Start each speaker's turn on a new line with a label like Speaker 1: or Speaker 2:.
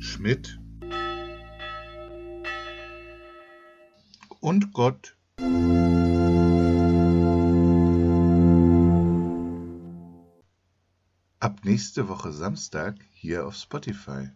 Speaker 1: Schmidt und Gott. Ab nächste Woche Samstag hier auf Spotify.